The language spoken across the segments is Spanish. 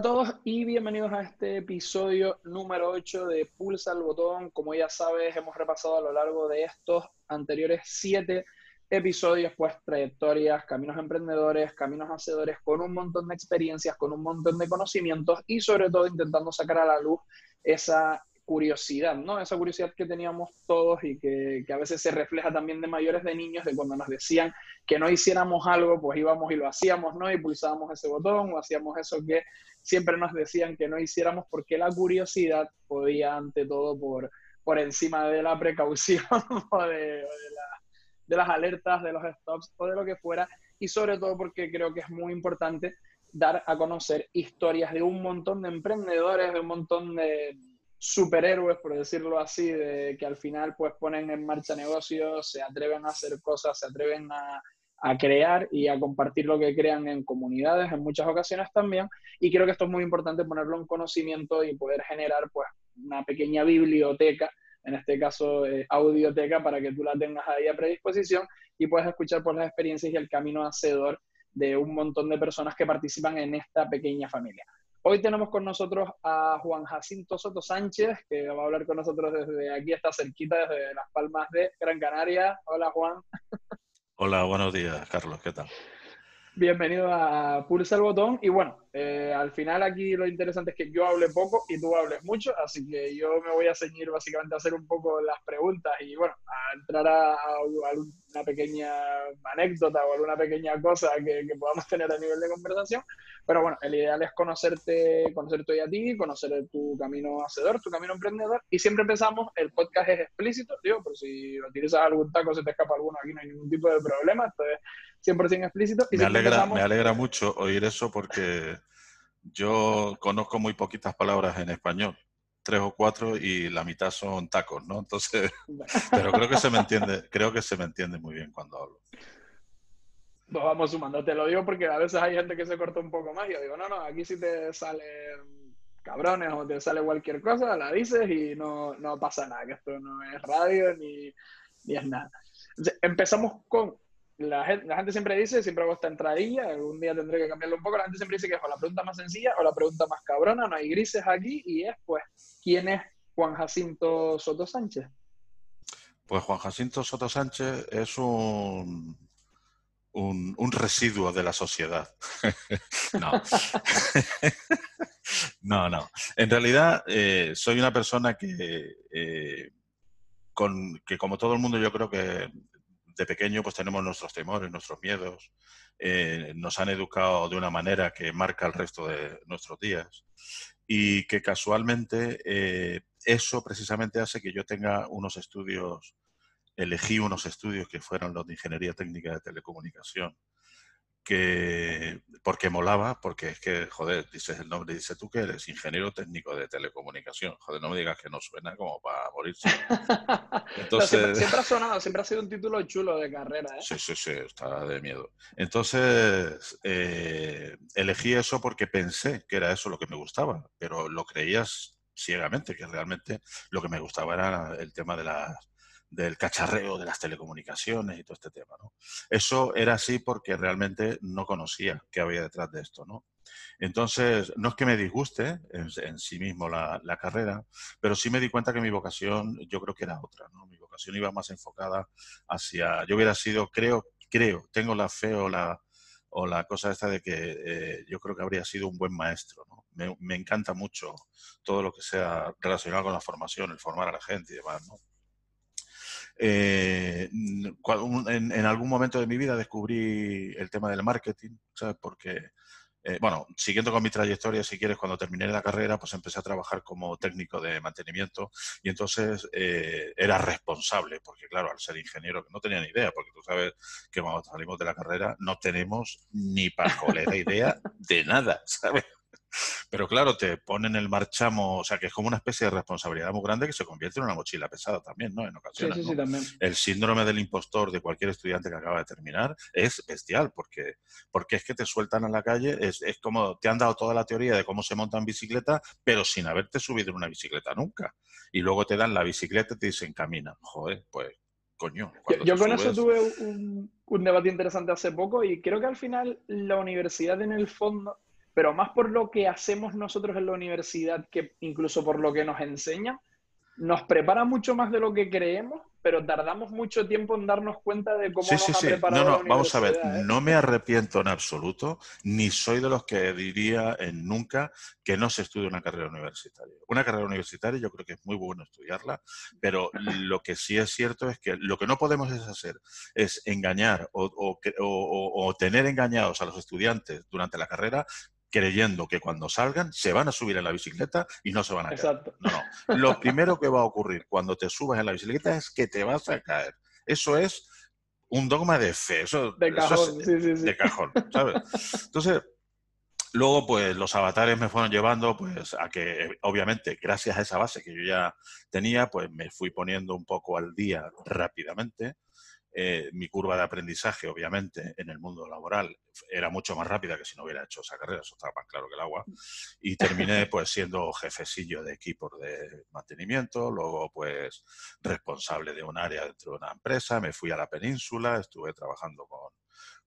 A todos y bienvenidos a este episodio número 8 de Pulsa el Botón. Como ya sabes, hemos repasado a lo largo de estos anteriores 7 episodios, pues trayectorias, caminos emprendedores, caminos hacedores, con un montón de experiencias, con un montón de conocimientos y sobre todo intentando sacar a la luz esa curiosidad, ¿no? Esa curiosidad que teníamos todos y que, a veces se refleja también de mayores de niños, de cuando nos decían que no hiciéramos algo, pues íbamos y lo hacíamos, ¿no? Y pulsábamos ese botón o hacíamos eso que siempre nos decían que no hiciéramos porque la curiosidad podía ante todo por, por encima de la precaución o, de, de las alertas, de los stops o de lo que fuera, y sobre todo porque creo que es muy importante dar a conocer historias de un montón de emprendedores, de un montón de superhéroes, por decirlo así, de que al final pues ponen en marcha negocios, se atreven a hacer cosas, se atreven a, crear y a compartir lo que crean en comunidades en muchas ocasiones también. Y creo que esto es muy importante ponerlo en conocimiento y poder generar pues una pequeña biblioteca, en este caso eh, audioteca, para que tú la tengas ahí a predisposición y puedas escuchar por las experiencias y el camino hacedor de un montón de personas que participan en esta pequeña familia. Hoy tenemos con nosotros a Juan Jacinto Soto Sánchez, que va a hablar con nosotros desde aquí, está cerquita, desde Las Palmas de Gran Canaria. Hola, Juan. Hola, buenos días, Carlos, ¿qué tal? Bienvenido a Pulsa el Botón. Y bueno, eh, al final aquí lo interesante es que yo hable poco y tú hables mucho, así que yo me voy a ceñir básicamente a hacer un poco las preguntas y bueno, a entrar a, una pequeña anécdota o alguna pequeña cosa que, podamos tener a nivel de conversación. Pero bueno, el ideal es conocerte, conocerte hoy a ti, conocer tu camino hacedor, tu camino emprendedor. Y siempre empezamos, el podcast es explícito, digo, por si utilizas algún taco, se te escapa alguno, aquí no hay ningún tipo de problema, esto es 100% explícito. me, alegra, me alegra mucho oír eso porque yo conozco muy poquitas palabras en español, tres o cuatro y la mitad son tacos, ¿no? Entonces, pero creo que se me entiende, creo que se me entiende muy bien cuando hablo. Pues vamos sumando, te lo digo porque a veces hay gente que se corta un poco más y yo digo, no, no, aquí si te sale cabrones o te sale cualquier cosa, la dices y no, no pasa nada, que esto no es radio ni, ni es nada. empezamos con la gente, siempre dice, siempre hago esta entradilla, algún día tendré que cambiarlo un poco, la gente siempre dice que es o la pregunta más sencilla o la pregunta más cabrona, no hay grises aquí, y es pues, ¿quién es Juan Jacinto Soto Sánchez? Pues Juan Jacinto Soto Sánchez es un, un, residuo de la sociedad. no. no, no. En realidad, eh, soy una persona que, eh, con, que, como todo el mundo, yo creo que de pequeño pues tenemos nuestros temores, nuestros miedos, eh, nos han educado de una manera que marca el resto de nuestros días. Y que casualmente eh, eso precisamente hace que yo tenga unos estudios, elegí unos estudios que fueron los de Ingeniería Técnica de Telecomunicación que porque molaba, porque es que, joder, dices el nombre, dice tú que eres ingeniero técnico de telecomunicación. Joder, no me digas que no suena como para morirse. Entonces... siempre, ha sonado, siempre ha sido un título chulo de carrera, ¿eh? Sí, sí, sí, está de miedo. Entonces, eh, elegí eso porque pensé que era eso lo que me gustaba, pero lo creías ciegamente, que realmente lo que me gustaba era el tema de las del cacharreo de las telecomunicaciones y todo este tema. ¿no? Eso era así porque realmente no conocía qué había detrás de esto. ¿no? Entonces, no es que me disguste en, sí mismo la, carrera, pero sí me di cuenta que mi vocación yo creo que era otra. ¿no? Mi vocación iba más enfocada hacia, yo hubiera sido, creo, creo, tengo la fe o la, o la cosa esta de que eh, yo creo que habría sido un buen maestro. Me, me, encanta mucho todo lo que sea relacionado con la formación, el formar a la gente y demás. ¿no? Eh, en, algún momento de mi vida descubrí el tema del marketing, ¿sabes? Porque, eh, bueno, siguiendo con mi trayectoria, si quieres, cuando terminé la carrera, pues empecé a trabajar como técnico de mantenimiento y entonces eh, era responsable, porque claro, al ser ingeniero, no tenía ni idea, porque tú sabes que cuando salimos de la carrera no tenemos ni pajolera idea de nada, ¿sabes? Pero claro, te ponen el marchamo, o sea, que es como una especie de responsabilidad muy grande que se convierte en una mochila pesada también, ¿no? En ocasiones. Sí, sí, sí, también. El síndrome del impostor de cualquier estudiante que acaba de terminar es bestial, porque, porque es que te sueltan a la calle, es, es como te han dado toda la teoría de cómo se monta en bicicleta, pero sin haberte subido en una bicicleta nunca. Y luego te dan la bicicleta y te dicen camina. Joder, pues coño. Yo, con eso tuve un, un, debate interesante hace poco y creo que al final la universidad en el fondo pero más por lo que hacemos nosotros en la universidad que incluso por lo que nos enseñan, nos prepara mucho más de lo que creemos, pero tardamos mucho tiempo en darnos cuenta de cómo nos ha preparado no, no, vamos a ver, ¿eh? no me arrepiento en absoluto, ni soy de los que diría en nunca que no se estudie una carrera universitaria. Una carrera universitaria yo creo que es muy bueno estudiarla, pero lo que sí es cierto es que lo que no podemos es hacer es engañar o, o tener engañados a los estudiantes durante la carrera creyendo que cuando salgan se van a subir en la bicicleta y no se van a caer. No, no. Lo primero que va a ocurrir cuando te subas en la bicicleta es que te vas a caer. Eso es un dogma de fe. Eso, de cajón, sí, sí, sí. De cajón, ¿sabes? Entonces, luego, pues los avatares me fueron llevando pues a que, obviamente, gracias a esa base que yo ya tenía, pues me fui poniendo un poco al día rápidamente. Eh, mi curva de aprendizaje, obviamente, en el mundo laboral era mucho más rápida que si no hubiera hecho esa carrera, eso estaba más claro que el agua. Y terminé pues siendo jefecillo de equipos de mantenimiento, luego pues responsable de un área dentro de una empresa, me fui a la península, estuve trabajando con,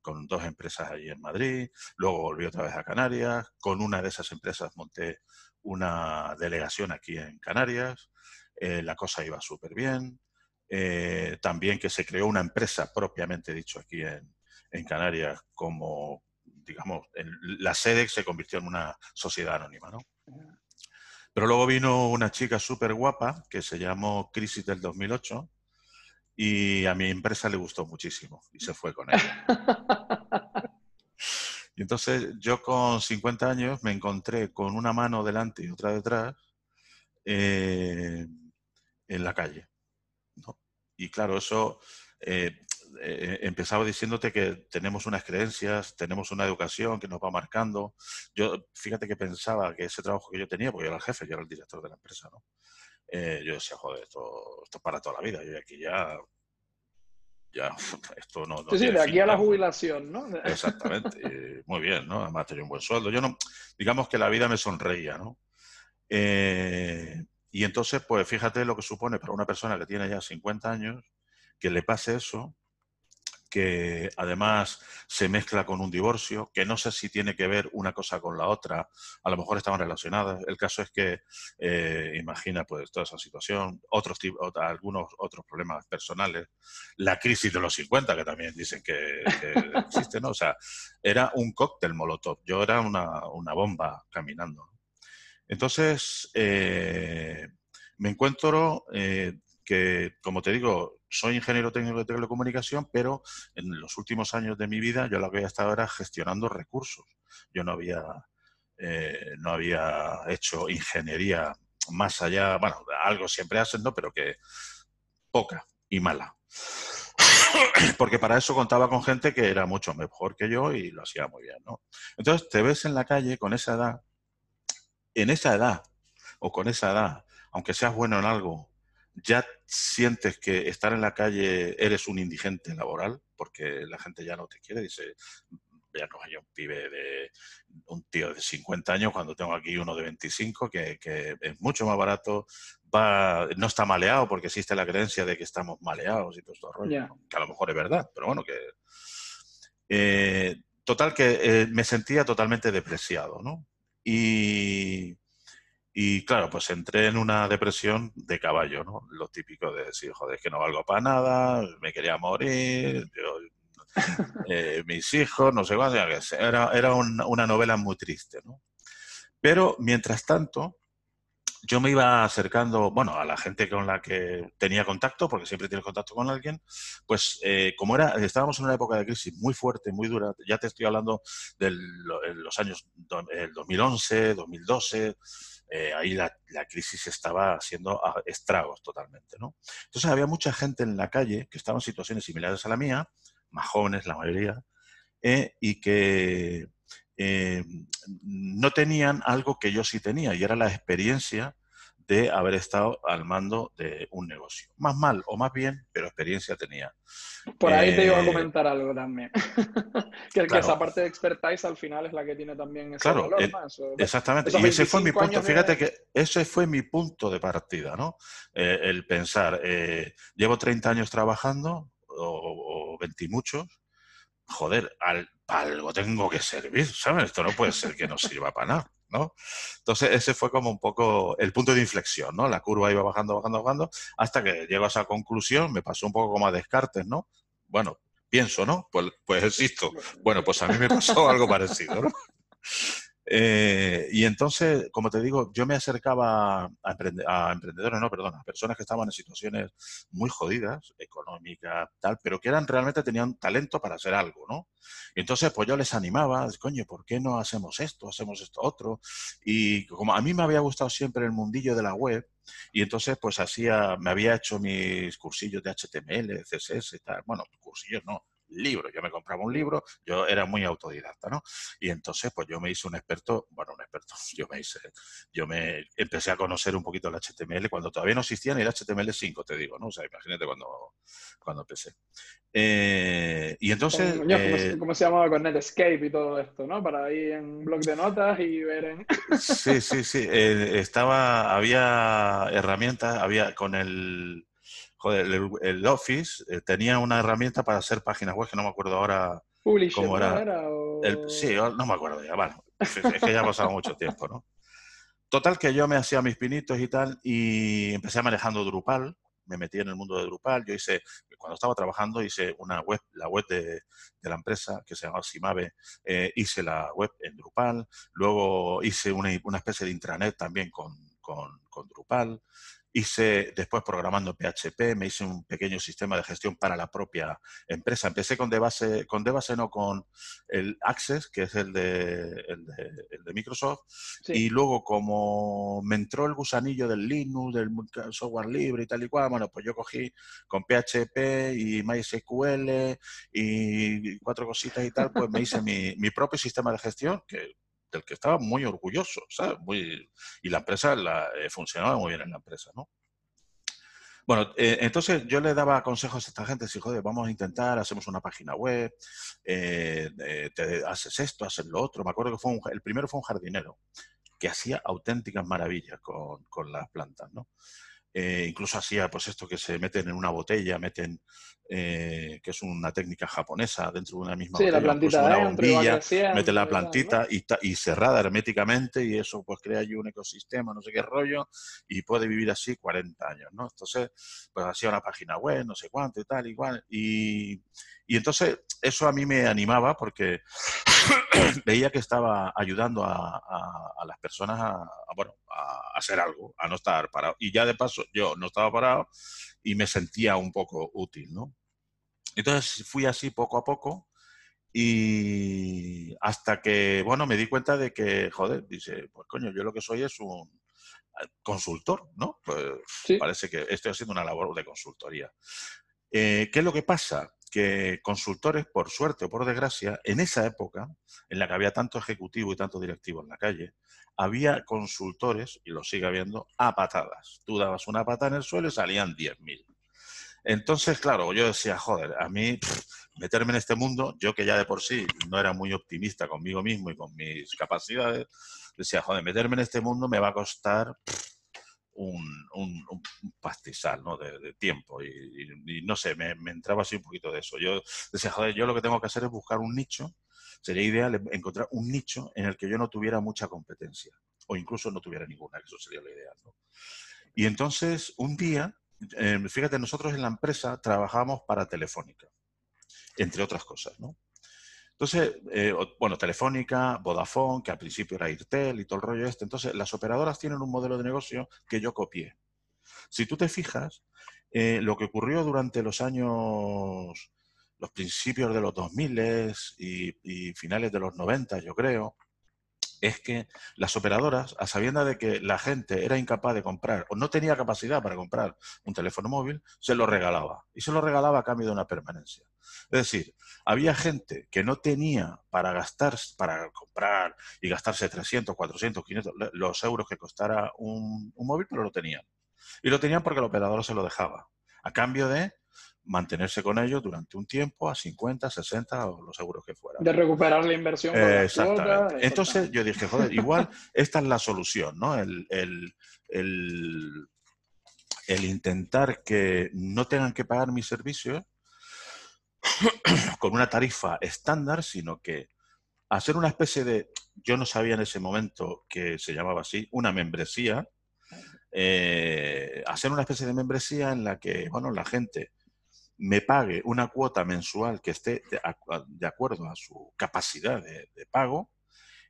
con dos empresas allí en Madrid, luego volví otra vez a Canarias, con una de esas empresas monté una delegación aquí en Canarias, eh, la cosa iba súper bien, eh, también que se creó una empresa propiamente dicho aquí en, Canarias como, digamos, la sede se convirtió en una sociedad anónima, ¿no? Pero luego vino una chica súper guapa que se llamó Crisis del 2008 y a mi empresa le gustó muchísimo y se fue con ella. y entonces yo con 50 años me encontré con una mano delante y otra detrás eh, en la calle. ¿no? Y claro, eso eh, eh, empezaba diciéndote que tenemos unas creencias, tenemos una educación que nos va marcando. Yo, fíjate que pensaba que ese trabajo que yo tenía, porque yo era el jefe, yo era el director de la empresa, ¿no? Eh, yo decía, joder, esto, esto es para toda la vida. Yo aquí ya ya, esto no... sí, de aquí a la jubilación, ¿no? Exactamente. muy bien, ¿no? Además tenía un buen sueldo. Yo no, digamos que la vida me sonreía, ¿no? Eh, y entonces, pues fíjate lo que supone para una persona que tiene ya 50 años que le pase eso, que además se mezcla con un divorcio, que no sé si tiene que ver una cosa con la otra, a lo mejor estaban relacionadas. El caso es que, eh, imagina pues toda esa situación, otros algunos otros problemas personales, la crisis de los 50, que también dicen que, existe, ¿no? O sea, era un cóctel molotov, yo era una bomba caminando. Entonces, eh, me encuentro eh, que, como te digo, soy ingeniero técnico de telecomunicación, pero en los últimos años de mi vida yo lo que había estado era gestionando recursos. Yo no había, eh, no había hecho ingeniería más allá, bueno, algo siempre hacen. Pero que poca y mala. Porque para eso contaba con gente que era mucho mejor que yo y lo hacía muy bien, ¿no? Entonces te ves en la calle con esa edad en esa edad o con esa edad, aunque seas bueno en algo, ya sientes que estar en la calle eres un indigente laboral, porque la gente ya no te quiere, dice, ya no hay un pibe de un tío de 50 años cuando tengo aquí uno de 25 que, es mucho más barato, va, no está maleado porque existe la creencia de que estamos maleados y todo esto rollo, que a lo mejor es verdad, pero bueno, que... Eh, total que eh, me sentía totalmente depreciado, ¿no? Y, y claro, pues entré en una depresión de caballo, ¿no? Lo típico de decir, joder, que no valgo para nada, me quería morir, eh, mis hijos, no sé cuándo, era, era una novela muy triste, ¿no? Pero mientras tanto, yo me iba acercando, bueno, a la gente con la que tenía contacto, porque siempre tienes contacto con alguien, pues eh, como era, estábamos en una época de crisis muy fuerte, muy dura, ya te estoy hablando de los años el 2011, 2012, eh, ahí la, crisis estaba haciendo estragos totalmente, ¿no? Entonces había mucha gente en la calle que estaba en situaciones similares a la mía, más jóvenes la mayoría, eh, y que eh, no tenían algo que yo sí tenía y era la experiencia de haber estado al mando de un negocio. Más mal o más bien, pero experiencia tenía. Por ahí te iba a eh, comentar algo también. que, esa parte de expertise al final es la que tiene también ese claro, valor, Exactamente. y ese fue mi punto. Fíjate que ese fue mi punto de partida, ¿no? Eh, el pensar, llevo 30 años trabajando, o, o 20 y muchos, joder, al, algo tengo que servir, ¿sabes? Esto no puede ser que no sirva para nada, ¿no? Entonces ese fue como un poco el punto de inflexión, ¿no? La curva iba bajando, bajando, bajando, hasta que llego a esa conclusión, me pasó un poco como a Descartes, ¿no? Bueno, pienso, ¿no? Pues, pues existo. Bueno, pues a mí me pasó algo parecido, ¿no? Eh, y entonces, como te digo, yo me acercaba a, emprendedores, no, perdón, a personas que estaban en situaciones muy jodidas, económicas, tal, pero que eran realmente tenían talento para hacer algo, ¿no? Y entonces, pues yo les animaba, coño, ¿por qué no hacemos esto, hacemos esto otro? Y como a mí me había gustado siempre el mundillo de la web, y entonces, pues hacía, me había hecho mis cursillos de HTML, CSS, tal, bueno, cursillos no, libro. Yo me compraba un libro, yo era muy autodidacta, ¿no? Y entonces, pues yo me hice un experto, bueno, un experto, yo me hice, yo me empecé a conocer un poquito el HTML cuando todavía no existía ni el HTML5, te digo, ¿no? O sea, imagínate cuando, cuando empecé. Eh, y entonces... Eh, ¿cómo, se llamaba con Netscape y todo esto, no? Para ir en blog de notas y ver en... sí, sí, sí. Eh, estaba, había herramientas, había con el joder, el, Office eh, tenía una herramienta para hacer páginas web que no me acuerdo ahora cómo era. sí, no me acuerdo ya, bueno, es, que ya ha pasado mucho tiempo, ¿no? Total que yo me hacía mis pinitos y tal y empecé manejando Drupal, me metí en el mundo de Drupal, yo hice, cuando estaba trabajando hice una web, la web de, la empresa que se llama Simave, eh, hice la web en Drupal, luego hice una, especie de intranet también con, con, con Drupal, Hice después programando PHP, me hice un pequeño sistema de gestión para la propia empresa. Empecé con DBase, con DBase no con el Access, que es el de, el de, Microsoft, y luego como me entró el gusanillo del Linux, del software libre y tal y cual, bueno, pues yo cogí con PHP y MySQL y cuatro cositas y tal, pues me hice mi, mi propio sistema de gestión, que del que estaba muy orgulloso, ¿sabes? Y la empresa la, eh, funcionaba muy bien en la empresa, ¿no? Bueno, eh, entonces yo le daba consejos a esta gente, si joder, vamos a intentar, hacemos una página web, eh, haces esto, haces lo otro. Me acuerdo que fue el primero fue un jardinero que hacía auténticas maravillas con, las plantas, ¿no? Incluso hacía pues esto que se meten en una botella, meten, eh, que es una técnica japonesa dentro de una misma botella, la pues una bombilla, mete la plantita y, y, cerrada herméticamente y eso pues crea ahí un ecosistema, no sé qué rollo, y puede vivir así 40 años, ¿no? Entonces, pues hacía una página web, no sé cuánto y tal, igual, y, y entonces eso a mí me animaba porque veía que estaba ayudando a, las personas a, bueno, a hacer algo, a no estar parado. Y ya de paso yo no estaba parado y me sentía un poco útil, ¿no? Entonces fui así poco a poco y hasta que, bueno, me di cuenta de que, joder, dice, pues coño, yo lo que soy es un eh, consultor, ¿no? Pues parece que estoy haciendo una labor de consultoría. Eh, ¿Qué es lo que pasa? que consultores, por suerte o por desgracia, en esa época, en la que había tanto ejecutivo y tanto directivo en la calle, había consultores, y lo sigue habiendo, a patadas. Tú dabas una pata en el suelo y salían 10.000. Entonces, claro, yo decía, joder, a mí meterme en este mundo, yo que ya de por sí no era muy optimista conmigo mismo y con mis capacidades, decía, joder, meterme en este mundo me va a costar un, un, pastizal ¿no? de, tiempo y, no sé, me, entraba así un poquito de eso. Yo decía, joder, yo lo que tengo que hacer es buscar un nicho, sería ideal encontrar un nicho en el que yo no tuviera mucha competencia o incluso no tuviera ninguna, eso sería lo ideal. Y entonces, un día, eh, fíjate, nosotros en la empresa trabajamos para Telefónica, entre otras cosas, ¿no? Entonces, eh, bueno, Telefónica, Vodafone, que al principio era Irtel y todo el rollo este. Entonces, las operadoras tienen un modelo de negocio que yo copié. Si tú te fijas, eh, lo que ocurrió durante los años, los principios de los 2000 y, y finales de los 90, yo creo, es que las operadoras, a sabienda de que la gente era incapaz de comprar o no tenía capacidad para comprar un teléfono móvil, se lo regalaba. Y se lo regalaba a cambio de una permanencia. Es decir, había gente que no tenía para gastar, para comprar y gastarse 300, 400, 500 los euros que costara un, un móvil, pero lo tenían. Y lo tenían porque el operador se lo dejaba. A cambio de mantenerse con ellos durante un tiempo a 50, 60 o los euros que fuera. De recuperar la inversión. exactamente. Entonces yo dije, joder, igual esta es la solución, ¿no? El, el, el, intentar que no tengan que pagar mis servicios con una tarifa estándar, sino que hacer una especie de, yo no sabía en ese momento que se llamaba así, una membresía, eh, hacer una especie de membresía en la que, bueno, la gente me pague una cuota mensual que esté de, acuerdo a su capacidad de, pago.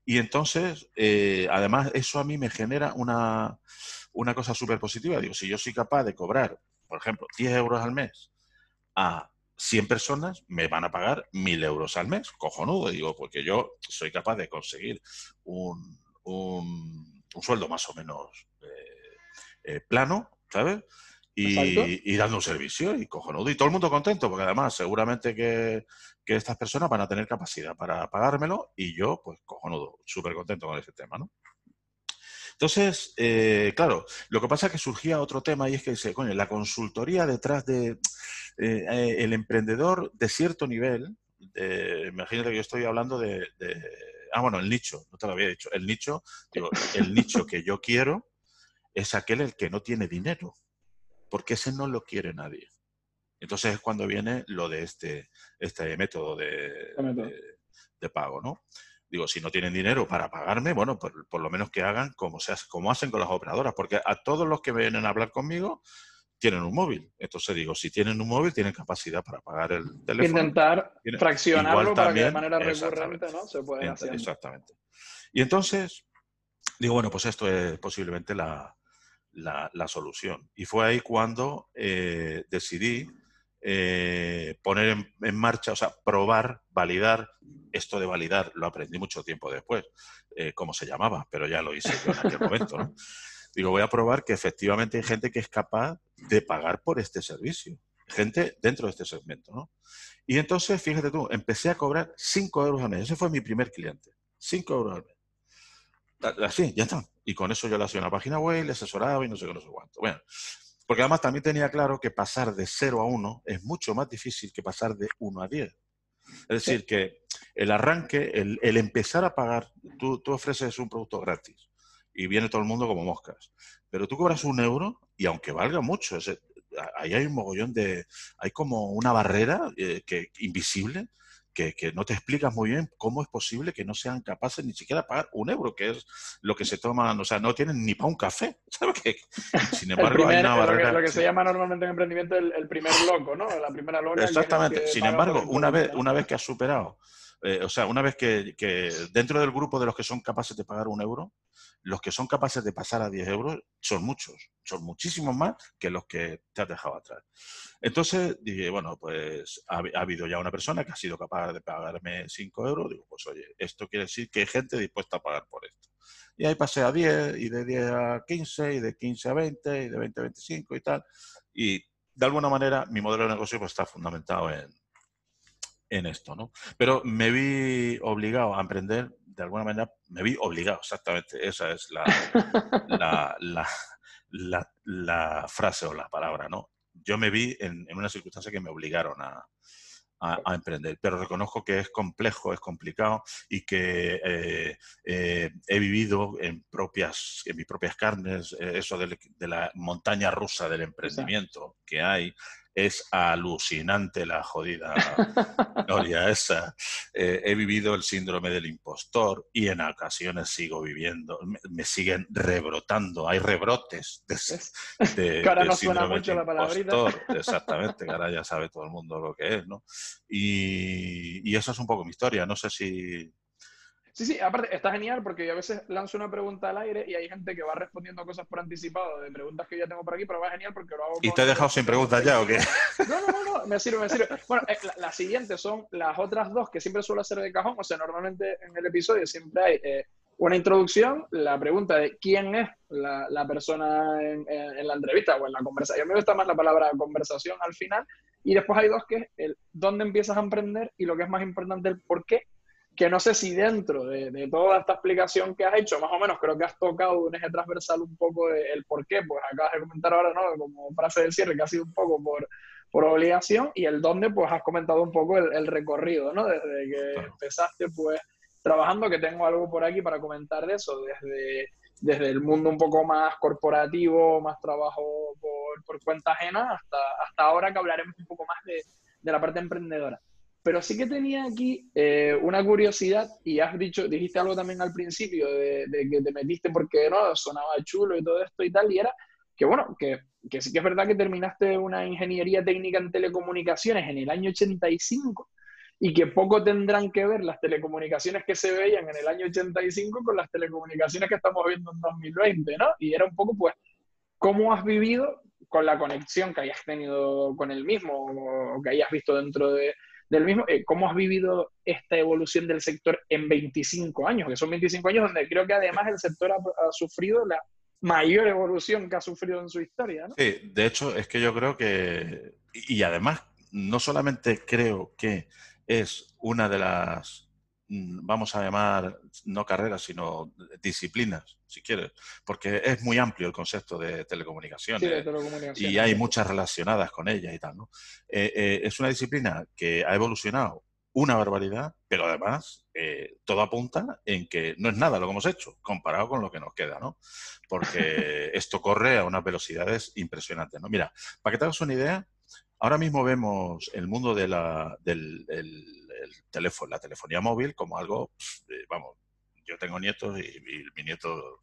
Y entonces, eh, además, eso a mí me genera una, una cosa súper positiva. Digo, si yo soy capaz de cobrar, por ejemplo, 10 euros al mes a 100 personas, me van a pagar 1.000 euros al mes. Cojonudo, digo, porque yo soy capaz de conseguir un, un, sueldo más o menos eh, eh, plano, ¿sabes? Y, dando un servicio y cojonudo. Y todo el mundo contento, porque además seguramente que, estas personas van a tener capacidad para pagármelo y yo, pues cojonudo, súper contento con ese tema, ¿no? Entonces, eh, claro, lo que pasa es que surgía otro tema y es que dice, coño, la consultoría detrás de eh, eh, el emprendedor de cierto nivel, imagínate que yo estoy hablando de, de, ah, bueno, el nicho, no te lo había dicho, el nicho, digo, el nicho que yo quiero es aquel el que no tiene dinero porque ese no lo quiere nadie. Entonces es cuando viene lo de este, este método de, de, pago, ¿no? Digo, si no tienen dinero para pagarme, bueno, por, por lo menos que hagan como, se hace, como hacen con las operadoras, porque a todos los que vienen a habber conmigo tienen un móvil. Entonces digo, si tienen un móvil, tienen capacidad para pagar el teléfono. Intentar fraccionarlo para que de manera recurrente ¿no? se pueda hacer. Exactamente. Y entonces, digo, bueno, pues esto es posiblemente la, la, solución. Y fue ahí cuando eh, decidí eh, poner en, marcha, o sea, probar, validar. Esto de validar lo aprendí mucho tiempo después, eh, cómo se llamaba, pero ya lo hice yo en aquel momento. Digo, voy a probar que efectivamente hay gente que es capaz de pagar por este servicio. Gente dentro de este segmento, ¿no? Y entonces, fíjate tú, empecé a cobrar 5 euros al mes. Ese fue mi primer cliente. 5 euros al mes. Así, ya está. Y con eso yo le hacía una página web, le asesoraba y no sé qué, no sé cuánto. Bueno, porque además también tenía claro que pasar de 0 a 1 es mucho más difícil que pasar de 1 a 10. Es decir, que el arranque, el, empezar a pagar, tú, tú, ofreces un producto gratis y viene todo el mundo como moscas, pero tú cobras un euro y aunque valga mucho, ahí hay un mogollón de, hay como una barrera eh, que, invisible que, no te explicas muy bien cómo es posible que no sean capaces ni siquiera de pagar un euro, que es lo que se toman, o sea, no tienen ni para un café, ¿sabes? qué? sin embargo, hay una barrera. Lo que, se llama normalmente en emprendimiento el, primer loco, ¿no? La primera loca. Exactamente. Sin embargo, una vez, una vez que has superado eh, o sea, una vez que, dentro del grupo de los que son capaces de pagar un euro, los que son capaces de pasar a 10 euros son muchos, son muchísimos más que los que te has dejado atrás. Entonces dije, bueno, pues ha, habido ya una persona que ha sido capaz de pagarme 5 euros. Digo, pues oye, esto quiere decir que hay gente dispuesta a pagar por esto. Y ahí pasé a 10, y de 10 a 15, y de 15 a 20, y de 20 a 25 y tal. Y de alguna manera mi modelo de negocio pues, está fundamentado en, en esto, ¿no? Pero me vi obligado a emprender, de alguna manera, me vi obligado, exactamente, esa es la, la, la, frase o la palabra, ¿no? Yo me vi en, una circunstancia que me obligaron a, a, emprender, pero reconozco que es complejo, es complicado y que eh, eh, he vivido en, propias, en mis propias carnes eh, eso de, de, la montaña rusa del emprendimiento que hay, es alucinante la jodida historia esa. Eh, he vivido el síndrome del impostor y en ocasiones sigo viviendo, me, siguen rebrotando, hay rebrotes de, de, no mucho la impostor. Exactamente, cara ya sabe todo el mundo lo que es, ¿no? Y, y esa es un poco mi historia, no sé si Sí, sí, aparte está genial porque yo a veces lanzo una pregunta al aire y hay gente que va respondiendo cosas por anticipado de preguntas que ya tengo por aquí, pero va genial porque lo hago. ¿Y te he dejado sin preguntas ya o qué? No, no, no, me sirve, me sirve. Bueno, eh, las la siguientes son las otras dos que siempre suelo hacer de cajón, o sea, normalmente en el episodio siempre hay eh, una introducción, la pregunta de quién es la, la persona en, en, la entrevista o en la conversación. Me gusta más la palabra conversación al final. Y después hay dos que es el dónde empiezas a emprender y lo que es más importante, el por qué que no sé si dentro de, toda esta explicación que has hecho, más o menos creo que has tocado un eje transversal un poco del por qué, pues acabas de comentar ahora, ¿no? Como frase del cierre, que ha sido un poco por, por obligación, y el dónde, pues has comentado un poco el, recorrido, ¿no? Desde que empezaste, pues, trabajando, que tengo algo por aquí para comentar de eso, desde, desde el mundo un poco más corporativo, más trabajo por, por cuenta ajena, hasta, hasta ahora que hablaremos un poco más de, de la parte emprendedora. Pero sí que tenía aquí eh, una curiosidad y has dicho, dijiste algo también al principio de, que te metiste porque no, sonaba chulo y todo esto y tal, y era que bueno, que, que sí que es verdad que terminaste una ingeniería técnica en telecomunicaciones en el año 85 y que poco tendrán que ver las telecomunicaciones que se veían en el año 85 con las telecomunicaciones que estamos viendo en 2020, ¿no? Y era un poco, pues, cómo has vivido con la conexión que hayas tenido con el mismo o que hayas visto dentro de, del mismo, eh, cómo has vivido esta evolución del sector en 25 años, que son 25 años donde creo que además el sector ha, sufrido la mayor evolución que ha sufrido en su historia. Sí, de hecho es que yo creo que, y además no solamente creo que es una de las vamos a llamar, no carreras, sino disciplinas, si quieres, porque es muy amplio el concepto de telecomunicaciones, y hay muchas relacionadas con ella y tal. ¿no? Eh, eh, es una disciplina que ha evolucionado una barbaridad, pero además eh, todo apunta en que no es nada lo que hemos hecho comparado con lo que nos queda, ¿no? Porque esto corre a unas velocidades impresionantes, ¿no? Mira, para que te hagas una idea, ahora mismo vemos el mundo de la, del teléfono, la telefonía móvil como algo, eh, vamos, yo tengo nietos y, mi nieto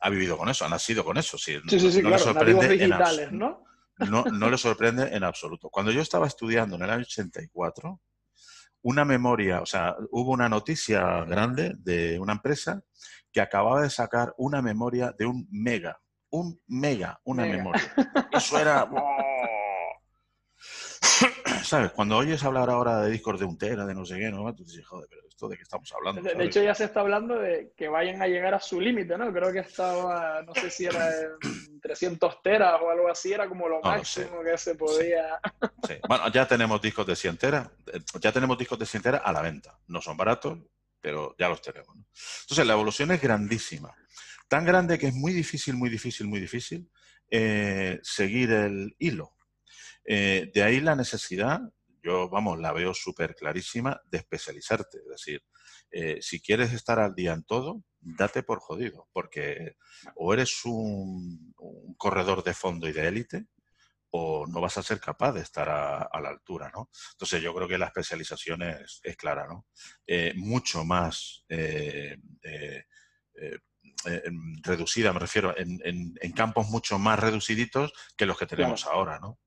ha vivido con eso, ha nacido con eso. Sí, sí, sí, no, le sorprende en ¿no? ¿no? No le sorprende en absoluto. Cuando yo estaba estudiando en el año 84, una memoria, o sea, hubo una noticia grande de una empresa que acababa de sacar una memoria de un mega, un mega, una memoria. Eso era... ¿Sabes? Cuando oyes hablar ahora de discos de un tera, de no sé qué, ¿no? Tú dices, joder, pero ¿esto de qué estamos hablando? De, hecho, ya se está hablando de que vayan a llegar a su límite, ¿no? Creo que estaba, no sé si era 300 teras o algo así, era como lo máximo que se podía. Sí. Bueno, ya tenemos discos de 100 teras, eh, ya tenemos discos de 100 teras a la venta. No son baratos, pero ya los tenemos. Entonces, la evolución es grandísima. Tan grande que es muy difícil, muy difícil, muy difícil eh, seguir el hilo. Eh, de ahí la necesidad, yo, vamos, la veo súper clarísima, de especializarte. Es decir, eh, si quieres estar al día en todo, date por jodido, porque o eres un, corredor de fondo y de élite, o no vas a ser capaz de estar a, la altura, ¿no? Entonces yo creo que la especialización es, clara, ¿no? Eh, mucho más reducida, me refiero, en, campos mucho más reduciditos que los que tenemos ahora, ¿no?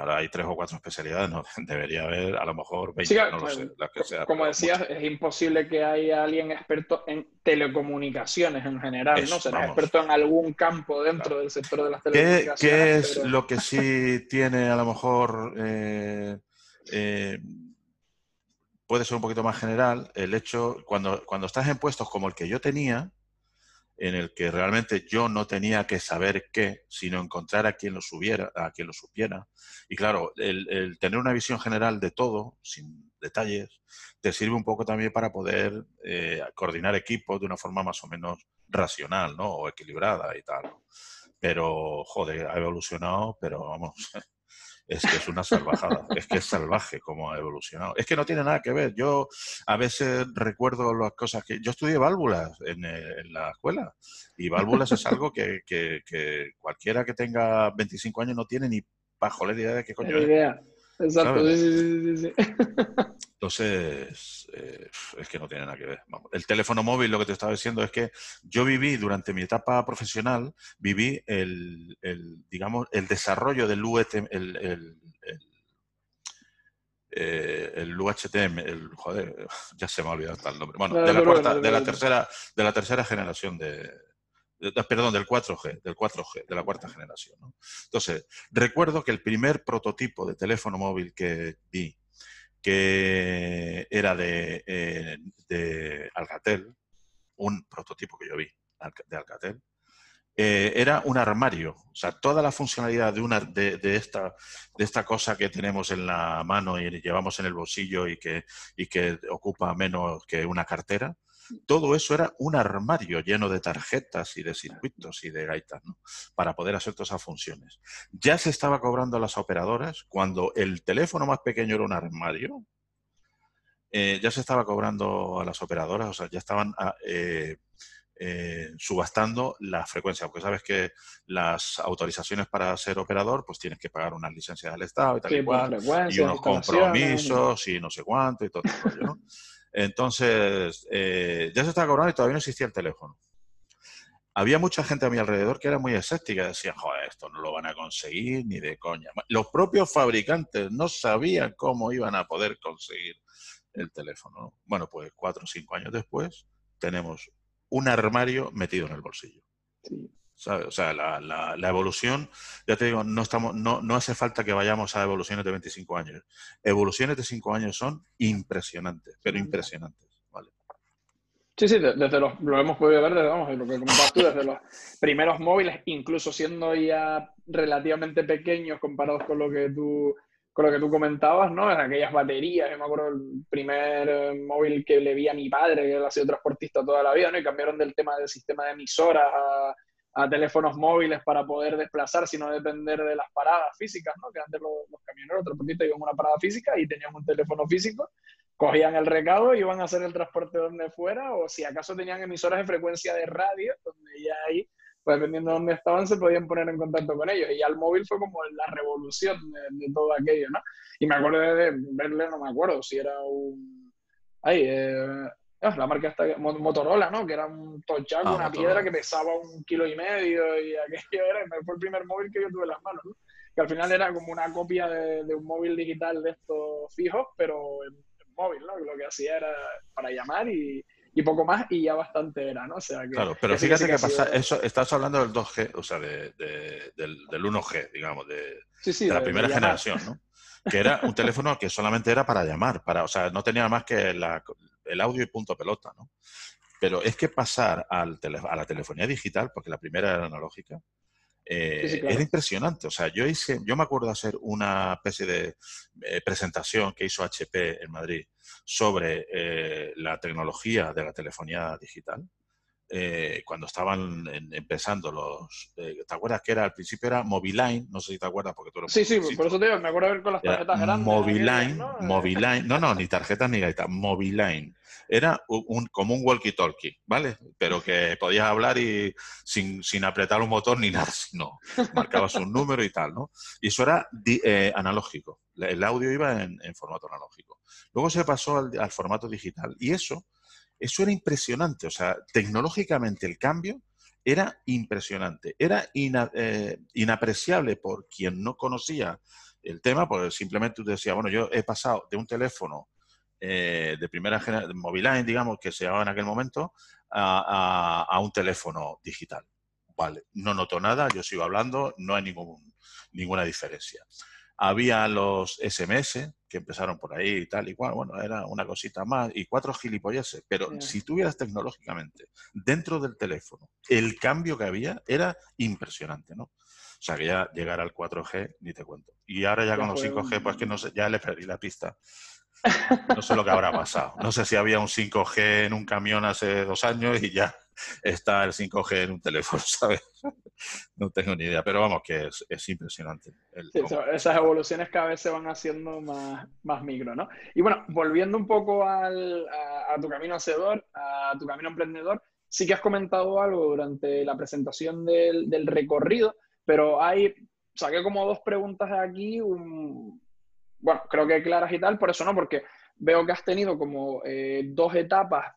Ahora hay tres o cuatro especialidades, no, debería haber a lo mejor 20, no lo sé, que sea. Como decías, es imposible que haya alguien experto en telecomunicaciones en general, ¿no? Será experto en algún campo dentro del sector de las telecomunicaciones. ¿Qué, es lo que sí tiene a lo mejor... Eh, eh, puede ser un poquito más general, el hecho, cuando, cuando estás en puestos como el que yo tenía, en el que realmente yo no tenía que saber qué, sino encontrar a quien lo subiera, a quien lo supiera. Y claro, el, tener una visión general de todo, sin detalles, te sirve un poco también para poder eh, coordinar equipos de una forma más o menos racional, ¿no? O equilibrada y tal. Pero, joder, ha evolucionado, pero vamos, es que es una salvajada, es que es salvaje como ha evolucionado. Es que no tiene nada que ver. Yo a veces recuerdo las cosas que... Yo estudié válvulas en, eh, la escuela y válvulas es algo que, cualquiera que tenga 25 años no tiene ni pajolera idea de qué coño idea. Exacto, sí, sí, sí, Entonces, eh, es que no tiene nada que ver. El teléfono móvil, lo que te estaba diciendo es que yo viví durante mi etapa profesional, viví el, digamos, el desarrollo del UTM, el, el, el UHTM, eh, el, joder, ya se me ha olvidado hasta el nombre. Bueno, de la, de la tercera, de la tercera generación de, perdón, del 4G, del 4G, de la cuarta generación. Entonces, recuerdo que el primer prototipo de teléfono móvil que vi, que era de, eh, de Alcatel, un prototipo que yo vi de Alcatel, eh, era un armario. O sea, toda la funcionalidad de, una, de, esta, de esta cosa que tenemos en la mano y llevamos en el bolsillo y que, y que ocupa menos que una cartera, todo eso era un armario lleno de tarjetas y de circuitos y de gaitas, ¿no? Para poder hacer todas esas funciones. Ya se estaba cobrando a las operadoras cuando el teléfono más pequeño era un armario. Eh, ya se estaba cobrando a las operadoras, o sea, ya estaban ah, eh, eh, subastando la frecuencia, porque sabes que las autorizaciones para ser operador, pues tienes que pagar unas licencias del Estado y tal y cual, y unos compromisos y no sé cuánto y todo eso, ¿no? Entonces, eh, ya se estaba cobrando y todavía no existía el teléfono. Había mucha gente a mi alrededor que era muy escéptica, decían, joder, esto no lo van a conseguir ni de coña. Los propios fabricantes no sabían cómo iban a poder conseguir el teléfono. Bueno, pues cuatro o cinco años después tenemos un armario metido en el bolsillo. O sea, la, evolución, ya te digo, no, estamos, no, no hace falta que vayamos a evoluciones de 25 años. Evoluciones de 5 años son impresionantes, pero impresionantes. Vale. Sí, sí, desde los, lo hemos podido ver desde, vamos, lo que comentabas tú, desde los primeros móviles, incluso siendo ya relativamente pequeños comparados con lo que tú con lo que tú comentabas, ¿no? En aquellas baterías, yo me acuerdo el primer eh, móvil que le vi a mi padre, que él ha sido transportista toda la vida, ¿no? Y cambiaron del tema del sistema de emisoras a, teléfonos móviles para poder desplazar, sino depender de las paradas físicas, ¿no? Que antes los, los camioneros transportistas iban a una parada física y tenían un teléfono físico, cogían el recado y iban a hacer el transporte donde fuera, o si acaso tenían emisoras de frecuencia de radio, donde ya ahí pues dependiendo de dónde estaban, se podían poner en contacto con ellos. Y ya el móvil fue como la revolución de, todo aquello, ¿no? Y me acuerdo de verle, no me acuerdo si era un... Ay, eh, la marca esta, Motorola, ¿no? Que era un tochaco, ah, una piedra que pesaba un kilo y medio y aquello era, fue el primer móvil que yo tuve en las manos, ¿no? Que al final era como una copia de, un móvil digital de estos fijos, pero en, en móvil, ¿no? Lo que hacía era para llamar y, y poco más y ya bastante era, ¿no? O sea, que, claro, pero fíjate que, pasa, eso, estás hablando del 2G, o sea, de, del, 1G, digamos, de, la primera generación, ¿no? Que era un teléfono que solamente era para llamar, para, o sea, no tenía más que el audio y punto pelota, ¿no? Pero es que pasar al a la telefonía digital, porque la primera era analógica, eh, Era impresionante. O sea, yo hice, yo me acuerdo de hacer una especie de eh, presentación que hizo HP en Madrid sobre eh, la tecnología de la telefonía digital. Cuando estaban empezando los... ¿Te acuerdas que era al principio era Moviline? No sé si te acuerdas porque tú eres Sí, sí, por eso te digo, me acuerdo ver con las tarjetas grandes. Moviline, ¿no? Moviline, no, no, ni tarjetas ni gaitas, Moviline era un, como un walkie-talkie, ¿vale? Pero que podías hablar y sin, apretar un motor ni nada, sino marcabas un número y tal, ¿no? Y eso era eh, analógico, el audio iba en, formato analógico. Luego se pasó al, formato digital y eso, eso era impresionante, o sea, tecnológicamente el cambio era impresionante, era eh, inapreciable por quien no conocía el tema, porque simplemente tú decías, bueno, yo he pasado de un teléfono eh, de primera generación, Moviline, digamos, que se llamaba en aquel momento, a, un teléfono digital. Vale, no noto nada, yo sigo hablando, no hay ningún, ninguna diferencia. Había los SMS que empezaron por ahí y tal, y bueno, era una cosita más, y cuatro gilipolleces, pero si tuvieras tecnológicamente dentro del teléfono, el cambio que había era impresionante, ¿no? O sea, que ya llegar al 4G, ni te cuento. Y ahora ya, con los 5G, pues que no sé, ya le perdí la pista. No sé lo que habrá pasado. No sé si había un 5G en un camión hace dos años y ya está el 5G en un teléfono, ¿sabes? No tengo ni idea, pero vamos, que es, impresionante. esas evoluciones cada vez se van haciendo más, más micro, ¿no? Y bueno, volviendo un poco al, a, tu camino hacedor, a tu camino emprendedor, sí que has comentado algo durante la presentación del, del recorrido, pero hay, saqué como dos preguntas aquí, un, bueno, creo que claras y tal, por eso no, porque veo que has tenido como eh, dos etapas,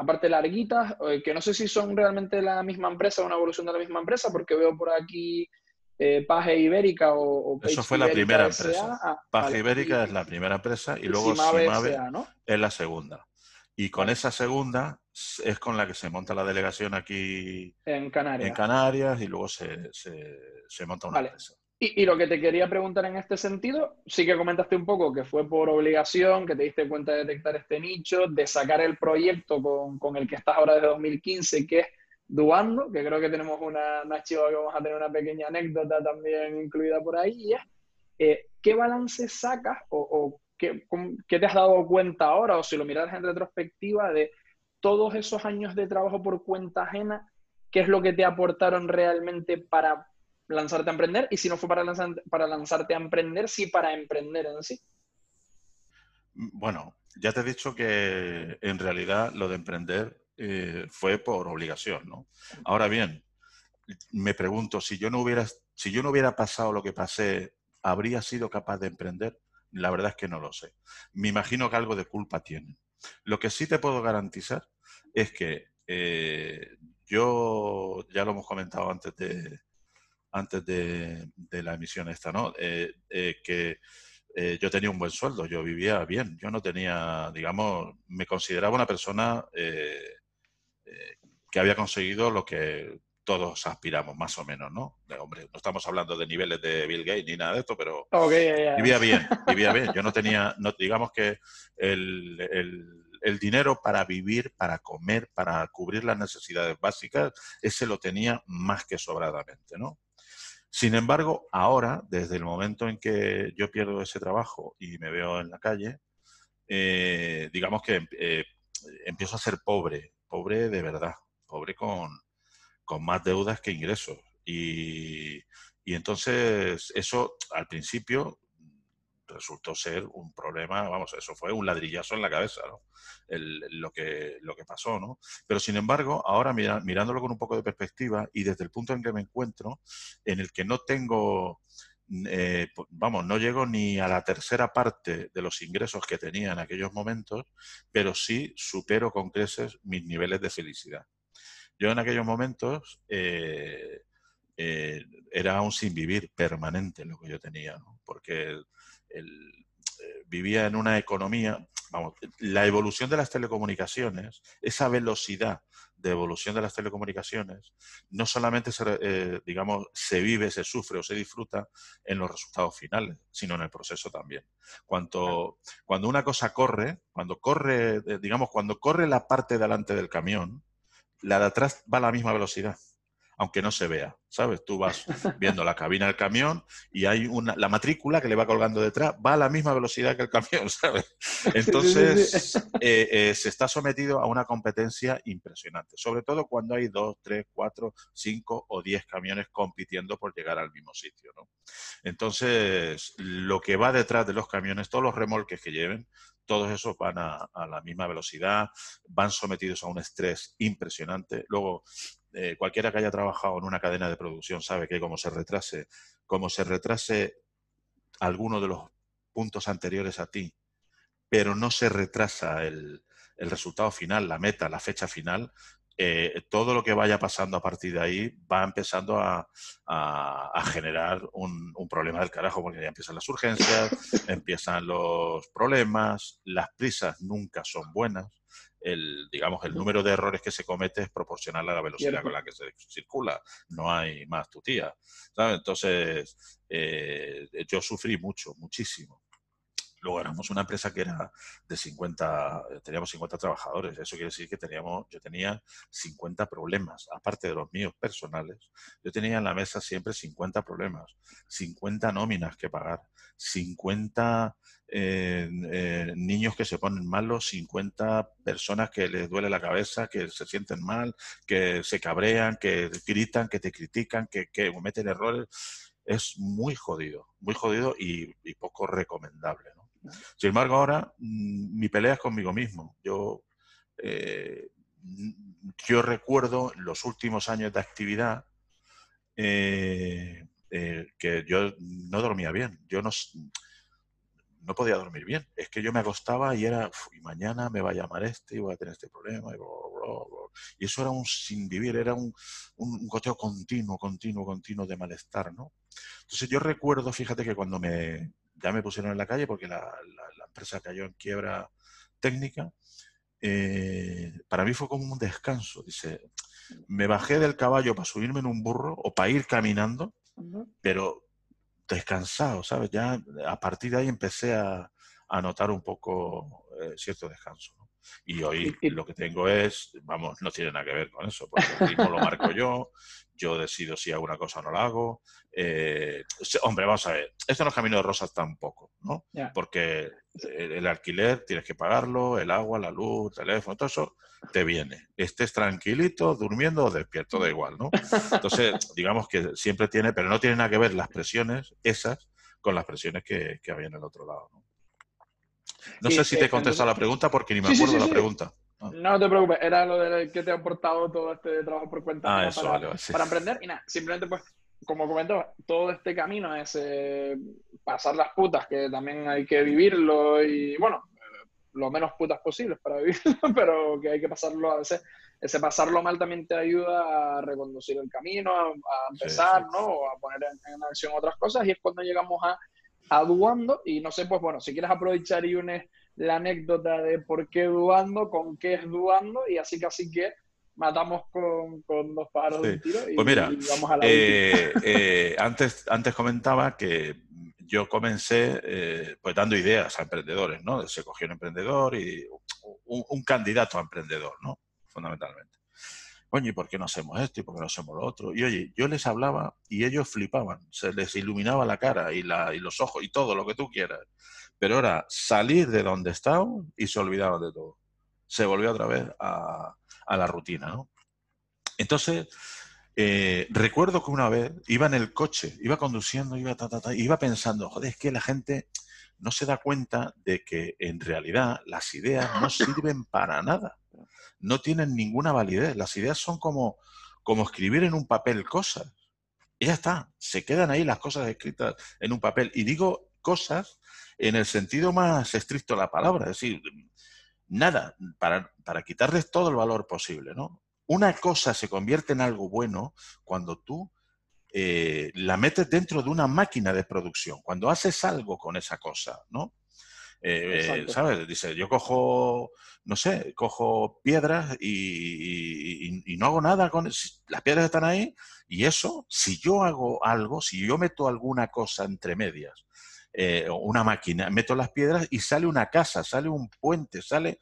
aparte larguitas, eh, que no sé si son realmente la misma empresa o una evolución de la misma empresa, porque veo por aquí eh, Paje Ibérica o, Eso fue la primera empresa. Ah, Paje Ibérica es la primera empresa y luego Simave, es la segunda. Y con esa segunda es con la que se monta la delegación aquí en Canarias, en Canarias y luego se, se, monta una empresa. Y, lo que te quería preguntar en este sentido, sí que comentaste un poco que fue por obligación, que te diste cuenta de detectar este nicho, de sacar el proyecto con, con el que estás ahora desde 2015, que es Duando, que creo que tenemos una, una que vamos a tener una pequeña anécdota también incluida por ahí, y eh, ¿qué balance sacas o, o qué, qué, te has dado cuenta ahora, o si lo miras en retrospectiva, de todos esos años de trabajo por cuenta ajena, qué es lo que te aportaron realmente para lanzarte a emprender y si no fue para, para lanzarte a emprender, sí para emprender en sí. Bueno, ya te he dicho que en realidad lo de emprender eh, fue por obligación, ¿no? Ahora bien, me pregunto, si yo no hubiera, si yo no hubiera pasado lo que pasé, ¿habría sido capaz de emprender? La verdad es que no lo sé. Me imagino que algo de culpa tiene. Lo que sí te puedo garantizar es que eh, yo, ya lo hemos comentado antes de, antes de, la emisión esta, ¿no? Eh, que yo tenía un buen sueldo, yo vivía bien, yo no tenía, digamos, me consideraba una persona que había conseguido lo que todos aspiramos, más o menos, ¿no? hombre, no estamos hablando de niveles de Bill Gates ni nada de esto, pero vivía bien, vivía bien. Yo no tenía, no, digamos que el, el, dinero para vivir, para comer, para cubrir las necesidades básicas, ese lo tenía más que sobradamente, ¿no? Sin embargo, ahora, desde el momento en que yo pierdo ese trabajo y me veo en la calle, eh, digamos que eh, empiezo a ser pobre, pobre de verdad, pobre con, con más deudas que ingresos. Y, entonces eso al principio resultó ser un problema, vamos, eso fue un ladrillazo en la cabeza, ¿no? lo, que, lo que pasó, ¿no? Pero sin embargo, ahora mirándolo con un poco de perspectiva y desde el punto en que me encuentro, en el que no tengo, eh, vamos, no llego ni a la tercera parte de los ingresos que tenía en aquellos momentos, pero sí supero con creces mis niveles de felicidad. Yo en aquellos momentos eh, eh, era un sin vivir permanente lo que yo tenía, porque eh, vivía en una economía, vamos, la evolución de las telecomunicaciones, esa velocidad de evolución de las telecomunicaciones, no solamente se, digamos, se vive, se sufre o se disfruta en los resultados finales, sino en el proceso también. Cuando, cuando una cosa corre, cuando corre, digamos, cuando corre la parte delante del camión, la de atrás va a la misma velocidad, aunque no se vea, ¿sabes? Tú vas viendo la cabina del camión y hay una, la matrícula que le va colgando detrás, va a la misma velocidad que el camión, ¿sabes? Entonces, eh, eh, se está sometido a una competencia impresionante, sobre todo cuando hay dos, tres, cuatro, cinco o diez camiones compitiendo por llegar al mismo sitio, ¿no? Entonces, lo que va detrás de los camiones, todos los remolques que lleven, todos esos van a, la misma velocidad, van sometidos a un estrés impresionante. Luego, eh, cualquiera que haya trabajado en una cadena de producción sabe que como se retrase, como se retrase alguno de los puntos anteriores a ti, pero no se retrasa el, el resultado final, la meta, la fecha final, eh, todo lo que vaya pasando a partir de ahí va empezando a, generar un, problema del carajo, porque ya empiezan las urgencias, empiezan los problemas, las prisas nunca son buenas. El, digamos, el número de errores que se comete es proporcional a la velocidad con la que se circula. No hay más tutía. Entonces, eh, yo sufrí mucho, muchísimo. Luego éramos una empresa que era de 50, teníamos 50 trabajadores. Eso quiere decir que teníamos, yo tenía 50 problemas, aparte de los míos personales. Yo tenía en la mesa siempre 50 problemas, 50 nóminas que pagar, 50 eh, eh, niños que se ponen malos, 50 personas que les duele la cabeza, que se sienten mal, que se cabrean, que gritan, que te critican, que, cometen errores. Es muy jodido, muy jodido y, poco recomendable. Sin embargo, ahora mm, mi pelea es conmigo mismo. Yo, eh, yo recuerdo los últimos años de actividad eh, eh, que yo no dormía bien. Yo no, no podía dormir bien. Es que yo me acostaba y era, y mañana me va a llamar este y voy a tener este problema. Y, eso era un sin vivir, era un, un, goteo continuo, continuo, continuo de malestar, ¿no? Entonces yo recuerdo, fíjate que cuando me, ya me pusieron en la calle porque la, empresa cayó en quiebra técnica. Eh, para mí fue como un descanso. Dice, me bajé del caballo para subirme en un burro o para ir caminando, pero descansado, ¿sabes? Ya a partir de ahí empecé a, notar un poco eh, cierto descanso. Y hoy lo que tengo es, vamos, no tiene nada que ver con eso, porque el ritmo lo marco yo, yo decido si hago una cosa o no la hago. Eh, hombre, vamos a ver, esto no es camino de rosas tampoco, ¿no? Porque el, alquiler tienes que pagarlo, el agua, la luz, el teléfono, todo eso te viene. Estés tranquilito, durmiendo o despierto, da igual, ¿no? Entonces, digamos que siempre tiene, pero no tiene nada que ver las presiones esas con las presiones que, que había en el otro lado, ¿no? No sé si te he contestado la pregunta porque ni me acuerdo la pregunta. No, No te preocupes, era lo de que te ha aportado todo este trabajo por cuenta ah, eso, para, vale, sí. para aprender. Y nada, simplemente pues, como comentaba, todo este camino es eh, pasar las putas, que también hay que vivirlo y bueno, lo menos putas posibles para vivirlo, pero que hay que pasarlo a veces. Ese pasarlo mal también te ayuda a reconducir el camino, a, empezar, ¿no? O a poner en, acción otras cosas y es cuando llegamos a, a Duando y no sé, pues bueno, si quieres aprovechar y unes la anécdota de por qué Duando, con qué es Duando y así casi que matamos con, con dos pájaros de tiro y, pues mira, vamos a la eh, eh, antes, antes comentaba que yo comencé eh, pues dando ideas a emprendedores, ¿no? Se cogió un emprendedor y un, candidato a emprendedor, ¿no? Fundamentalmente. Oye, ¿por qué no hacemos esto y por qué no hacemos lo otro? Y oye, yo les hablaba y ellos flipaban, se les iluminaba la cara y, la, y los ojos y todo lo que tú quieras. Pero era salir de donde estaban y se olvidaban de todo. Se volvió otra vez a, a la rutina, ¿no? Entonces, eh, recuerdo que una vez iba en el coche, iba conduciendo, iba, iba pensando, joder, es que la gente no se da cuenta de que en realidad las ideas no sirven para nada, no tienen ninguna validez. Las ideas son como, como escribir en un papel cosas. Y ya está, se quedan ahí las cosas escritas en un papel. Y digo cosas en el sentido más estricto de la palabra, es decir, nada, para, para quitarles todo el valor posible, ¿no? una cosa se convierte en algo bueno cuando tú eh, la metes dentro de una máquina de producción, cuando haces algo con esa cosa, ¿no? Eh, ¿Sabes? Dice, yo cojo, no sé, cojo piedras y, no hago nada con... Las piedras están ahí y eso, si yo hago algo, si yo meto alguna cosa entre medias, eh, una máquina, meto las piedras y sale una casa, sale un puente, sale...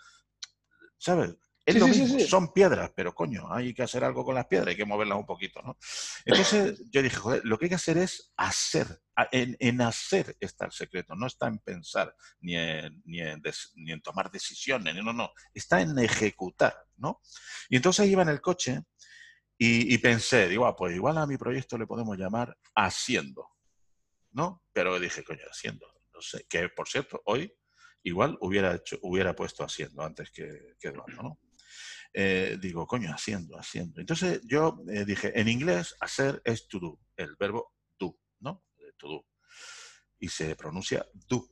¿Sabes? Es lo mismo, son piedras, pero coño, hay que hacer algo con las piedras, hay que moverlas un poquito, ¿no? Entonces yo dije, joder, lo que hay que hacer es hacer, en, hacer está el secreto, no está en pensar, ni en, ni en, tomar decisiones, no, no, está en ejecutar, ¿no? Y entonces iba en el coche y, pensé, digo, ah, pues igual a mi proyecto le podemos llamar Haciendo, ¿no? Pero dije, coño, Haciendo, no sé, que por cierto, hoy igual hubiera hubiera puesto Haciendo antes que, que ¿no? Eh, digo, coño, haciendo, haciendo. Entonces yo eh, dije, en inglés, hacer es to do, el verbo do. Eh, do. Y se pronuncia do.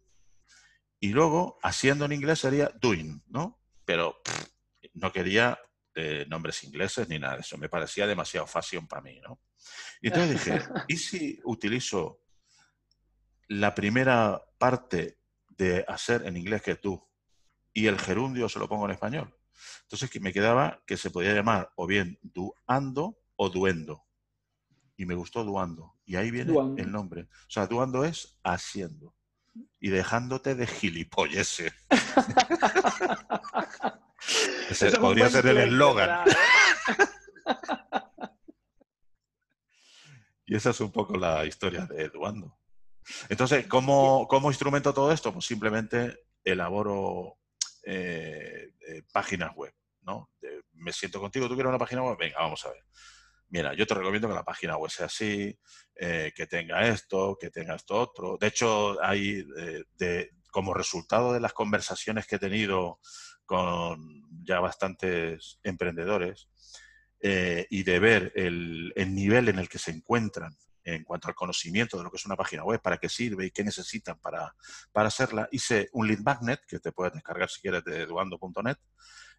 Y luego, haciendo en inglés sería doing, ¿no? Pero no quería nombres ingleses ni nada de eso. Me parecía demasiado fashion para mí, ¿no? Y entonces dije, ¿y si utilizo la primera parte de hacer en inglés que tú y el gerundio se lo pongo en español? Entonces que me quedaba que se podía llamar o bien duando o duendo. Y me gustó duando. Y ahí viene el nombre. O sea, duando es haciendo. Y dejándote de gilipolleces. Ese podría ser el eslogan. y esa es un poco la historia de Duando. Entonces, ¿cómo, ¿cómo instrumento todo esto? Pues simplemente elaboro eh, eh, páginas web, ¿no? me siento contigo, tú quieres una página web, venga, vamos a ver. Mira, yo te recomiendo que la página web sea así, eh, que tenga esto, que tenga esto otro. De hecho, hay de, como resultado de las conversaciones que he tenido con ya bastantes emprendedores y de ver el, el, nivel en el que se encuentran en cuanto al conocimiento de lo que es una página web, para qué sirve y qué necesitan para, para hacerla, hice un lead magnet que te puedes descargar si quieres de eduando.net.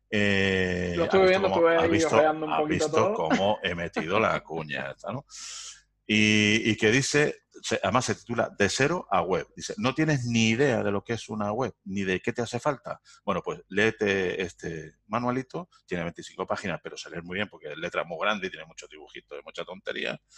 Eh, lo estuve viendo, estuve ahí visto, un poquito visto cómo he metido la cuña, ¿no? Y, y, que dice, además se titula De cero a web. Dice, no tienes ni idea de lo que es una web, ni de qué te hace falta. Bueno, pues léete este manualito, tiene 25 páginas, pero se lee muy bien porque es letra muy grande y tiene muchos dibujitos y mucha tontería.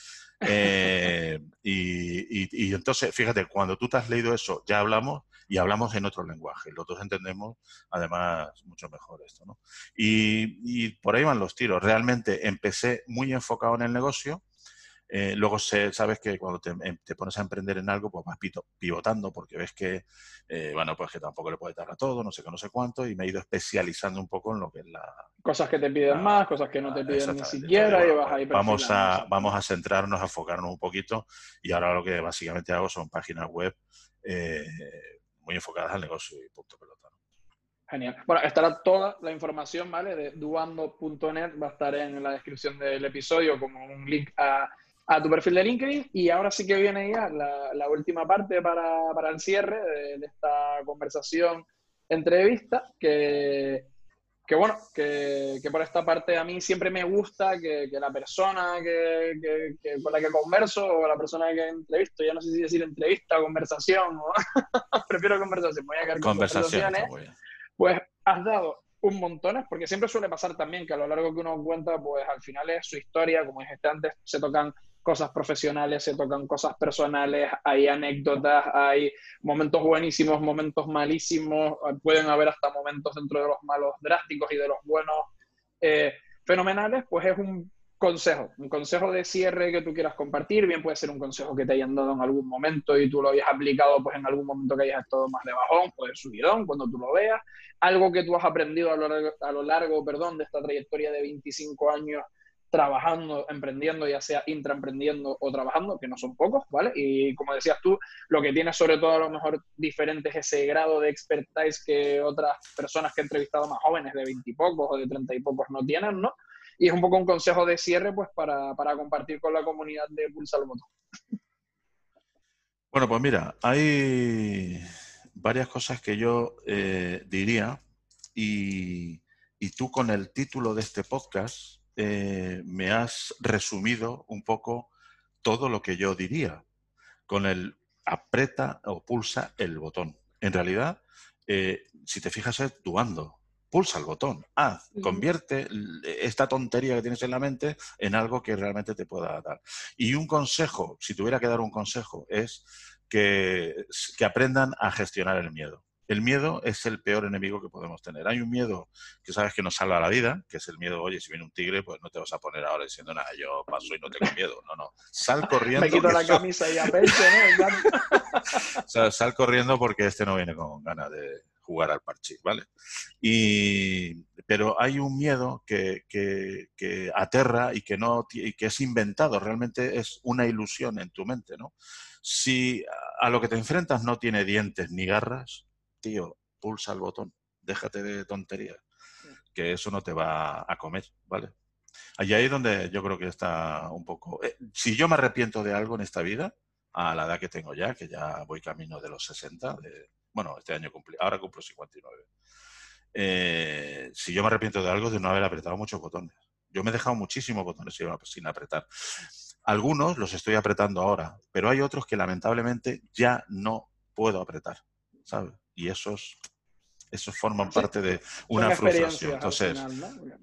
Eh, y, y, entonces, fíjate, cuando tú te has leído eso, ya hablamos y hablamos en otro lenguaje. Los dos entendemos, además, mucho mejor esto. ¿no? Y, y por ahí van los tiros. Realmente empecé muy enfocado en el negocio eh, luego se, sabes que cuando em, te, pones a emprender en algo, pues vas pivotando porque ves que, eh, bueno, pues que tampoco le puedes dar a todo, no sé qué, no sé cuánto, y me he ido especializando un poco en lo que es la... Cosas que te piden más, cosas que no te piden ni siquiera, y vas ahí vamos a, vamos a centrarnos, a enfocarnos un poquito, y ahora lo que básicamente hago son páginas web eh, muy enfocadas al negocio y punto pelota. Genial. Bueno, estará toda la información, ¿vale? De duando.net, va a estar en la descripción del episodio como un link a, tu perfil de LinkedIn. Y ahora sí que viene ya la, última parte para, el cierre de, esta conversación, entrevista, que, que bueno, que, por esta parte a mí siempre me gusta que, la persona que, con la que converso o la persona que entrevisto, ya no sé si decir entrevista o conversación, prefiero conversación, voy a quedar con conversaciones pues has dado un montón, porque siempre suele pasar también que a lo largo que uno cuenta, pues al final es su historia, como dijiste antes, se tocan cosas profesionales, se tocan cosas personales, hay anécdotas, hay momentos buenísimos, momentos malísimos, pueden haber hasta momentos dentro de los malos drásticos y de los buenos eh, fenomenales, pues es un consejo, un consejo de cierre que tú quieras compartir, bien puede ser un consejo que te hayan dado en algún momento y tú lo hayas aplicado pues en algún momento que hayas estado más de bajón o de subidón cuando tú lo veas, algo que tú has aprendido a lo largo, a lo largo perdón, de esta trayectoria de 25 años trabajando, emprendiendo, ya sea intraemprendiendo o trabajando, que no son pocos, ¿vale? Y como decías tú, lo que tiene sobre todo a lo mejor diferente es ese grado de expertise que otras personas que he entrevistado más jóvenes de 20 y pocos o de 30 y pocos no tienen, ¿no? Y es un poco un consejo de cierre pues para, compartir con la comunidad de Pulsa el Botón. Bueno, pues mira, hay varias cosas que yo eh, diría y, tú con el título de este podcast eh, me has resumido un poco todo lo que yo diría con el aprieta o pulsa el botón. En realidad, eh, si te fijas, es duando pulsa el botón, haz, convierte esta tontería que tienes en la mente en algo que realmente te pueda dar. Y un consejo, si tuviera que dar un consejo, es que, que aprendan a gestionar el miedo. El miedo es el peor enemigo que podemos tener. Hay un miedo que sabes que nos salva la vida, que es el miedo, oye, si viene un tigre, pues no te vas a poner ahora diciendo, nada, yo paso y no tengo miedo. No, no. Sal corriendo. Me quito la camisa y a pecho, ¿no? o sea, sal corriendo porque este no viene con ganas de, jugar al parche, ¿vale? Y, pero hay un miedo que, que, aterra y que, no, y que es inventado, realmente es una ilusión en tu mente, ¿no? Si a lo que te enfrentas no tiene dientes ni garras, tío, pulsa el botón, déjate de tonterías, que eso no te va a comer, ¿vale? Allí ahí es donde yo creo que está un poco... Eh, si yo me arrepiento de algo en esta vida, a la edad que tengo ya, que ya voy camino de los 60, de, bueno, este año cumplí, ahora cumplo 59. Eh, si yo me arrepiento de algo, de no haber apretado muchos botones. Yo me he dejado muchísimos botones sin apretar. Algunos los estoy apretando ahora, pero hay otros que lamentablemente ya no puedo apretar, ¿sabes? Y esos, esos forman parte de una frustración. Entonces,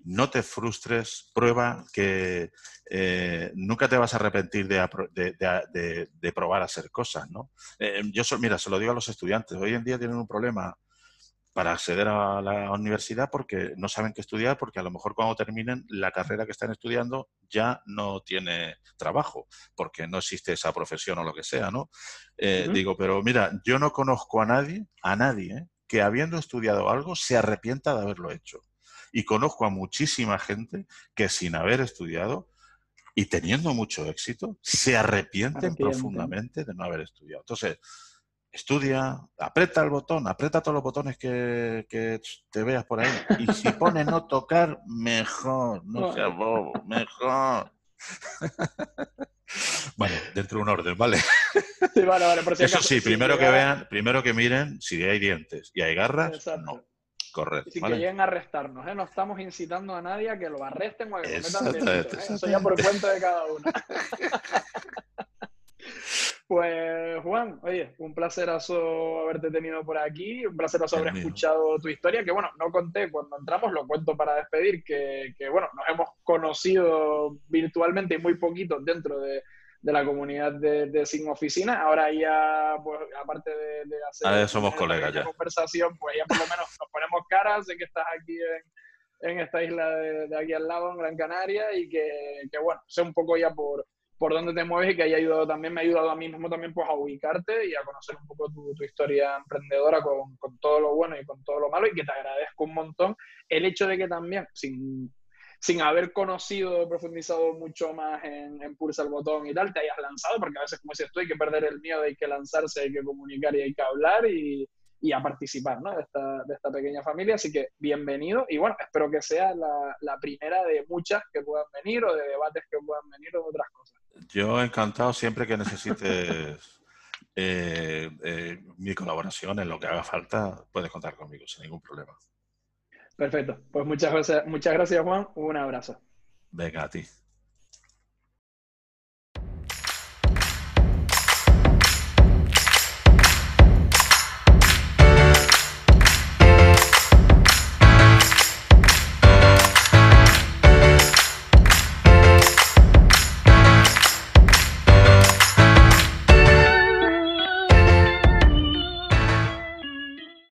¿no? te frustres, prueba que eh, nunca te vas a arrepentir de, de, probar a hacer cosas, ¿no? Eh, yo, mira, se lo digo a los estudiantes, hoy en día tienen un problema para acceder a la universidad porque no saben qué estudiar, porque a lo mejor cuando terminen la carrera que están estudiando ya no tiene trabajo, porque no existe esa profesión o lo que sea, ¿no? Eh, digo, pero mira, yo no conozco a nadie, a nadie, que habiendo estudiado algo se arrepienta de haberlo hecho. Y conozco a muchísima gente que sin haber estudiado y teniendo mucho éxito, se arrepienten, profundamente de no haber estudiado. Entonces, estudia, aprieta el botón, aprieta todos los botones que, te veas por ahí. Y si pone no tocar, mejor, no sea bobo, mejor. Bueno, dentro de un orden, ¿vale? Sí, vale, vale. Eso sí, primero que vean, primero que miren si hay dientes y hay garras, no. Correcto. Si que lleguen a arrestarnos, ¿eh? No estamos incitando a nadie a que lo arresten o a que cometan delitos. ¿eh? Eso ya por cuenta de cada uno. Pues Juan, oye, un placerazo haberte tenido por aquí, un placerazo haber escuchado tu historia, que bueno, no conté cuando entramos, lo cuento para despedir, que, bueno, nos hemos conocido virtualmente y muy poquito dentro de, la comunidad de, Sin Oficina, ahora ya, pues aparte de, hacer somos colegas ya. conversación, pues ya por lo menos nos ponemos caras de que estás aquí en, esta isla de, aquí al lado, en Gran Canaria, y que, que bueno, sé un poco ya por por dónde te mueves y que haya ayudado también, me ha ayudado a mí mismo también pues a ubicarte y a conocer un poco tu, historia emprendedora con, con, todo lo bueno y con todo lo malo y que te agradezco un montón el hecho de que también, sin, sin haber conocido, profundizado mucho más en, en Pulsa el Botón y tal, te hayas lanzado, porque a veces como dices tú, hay que perder el miedo, hay que lanzarse, hay que comunicar y hay que hablar y, y a participar ¿no? de, esta, de, esta, pequeña familia. Así que bienvenido y bueno, espero que sea la, la, primera de muchas que puedan venir o de debates que puedan venir o de otras cosas. Yo encantado siempre que necesites eh, eh, mi colaboración en lo que haga falta, puedes contar conmigo sin ningún problema. Perfecto, pues muchas gracias, muchas gracias Juan, un abrazo. Venga a ti.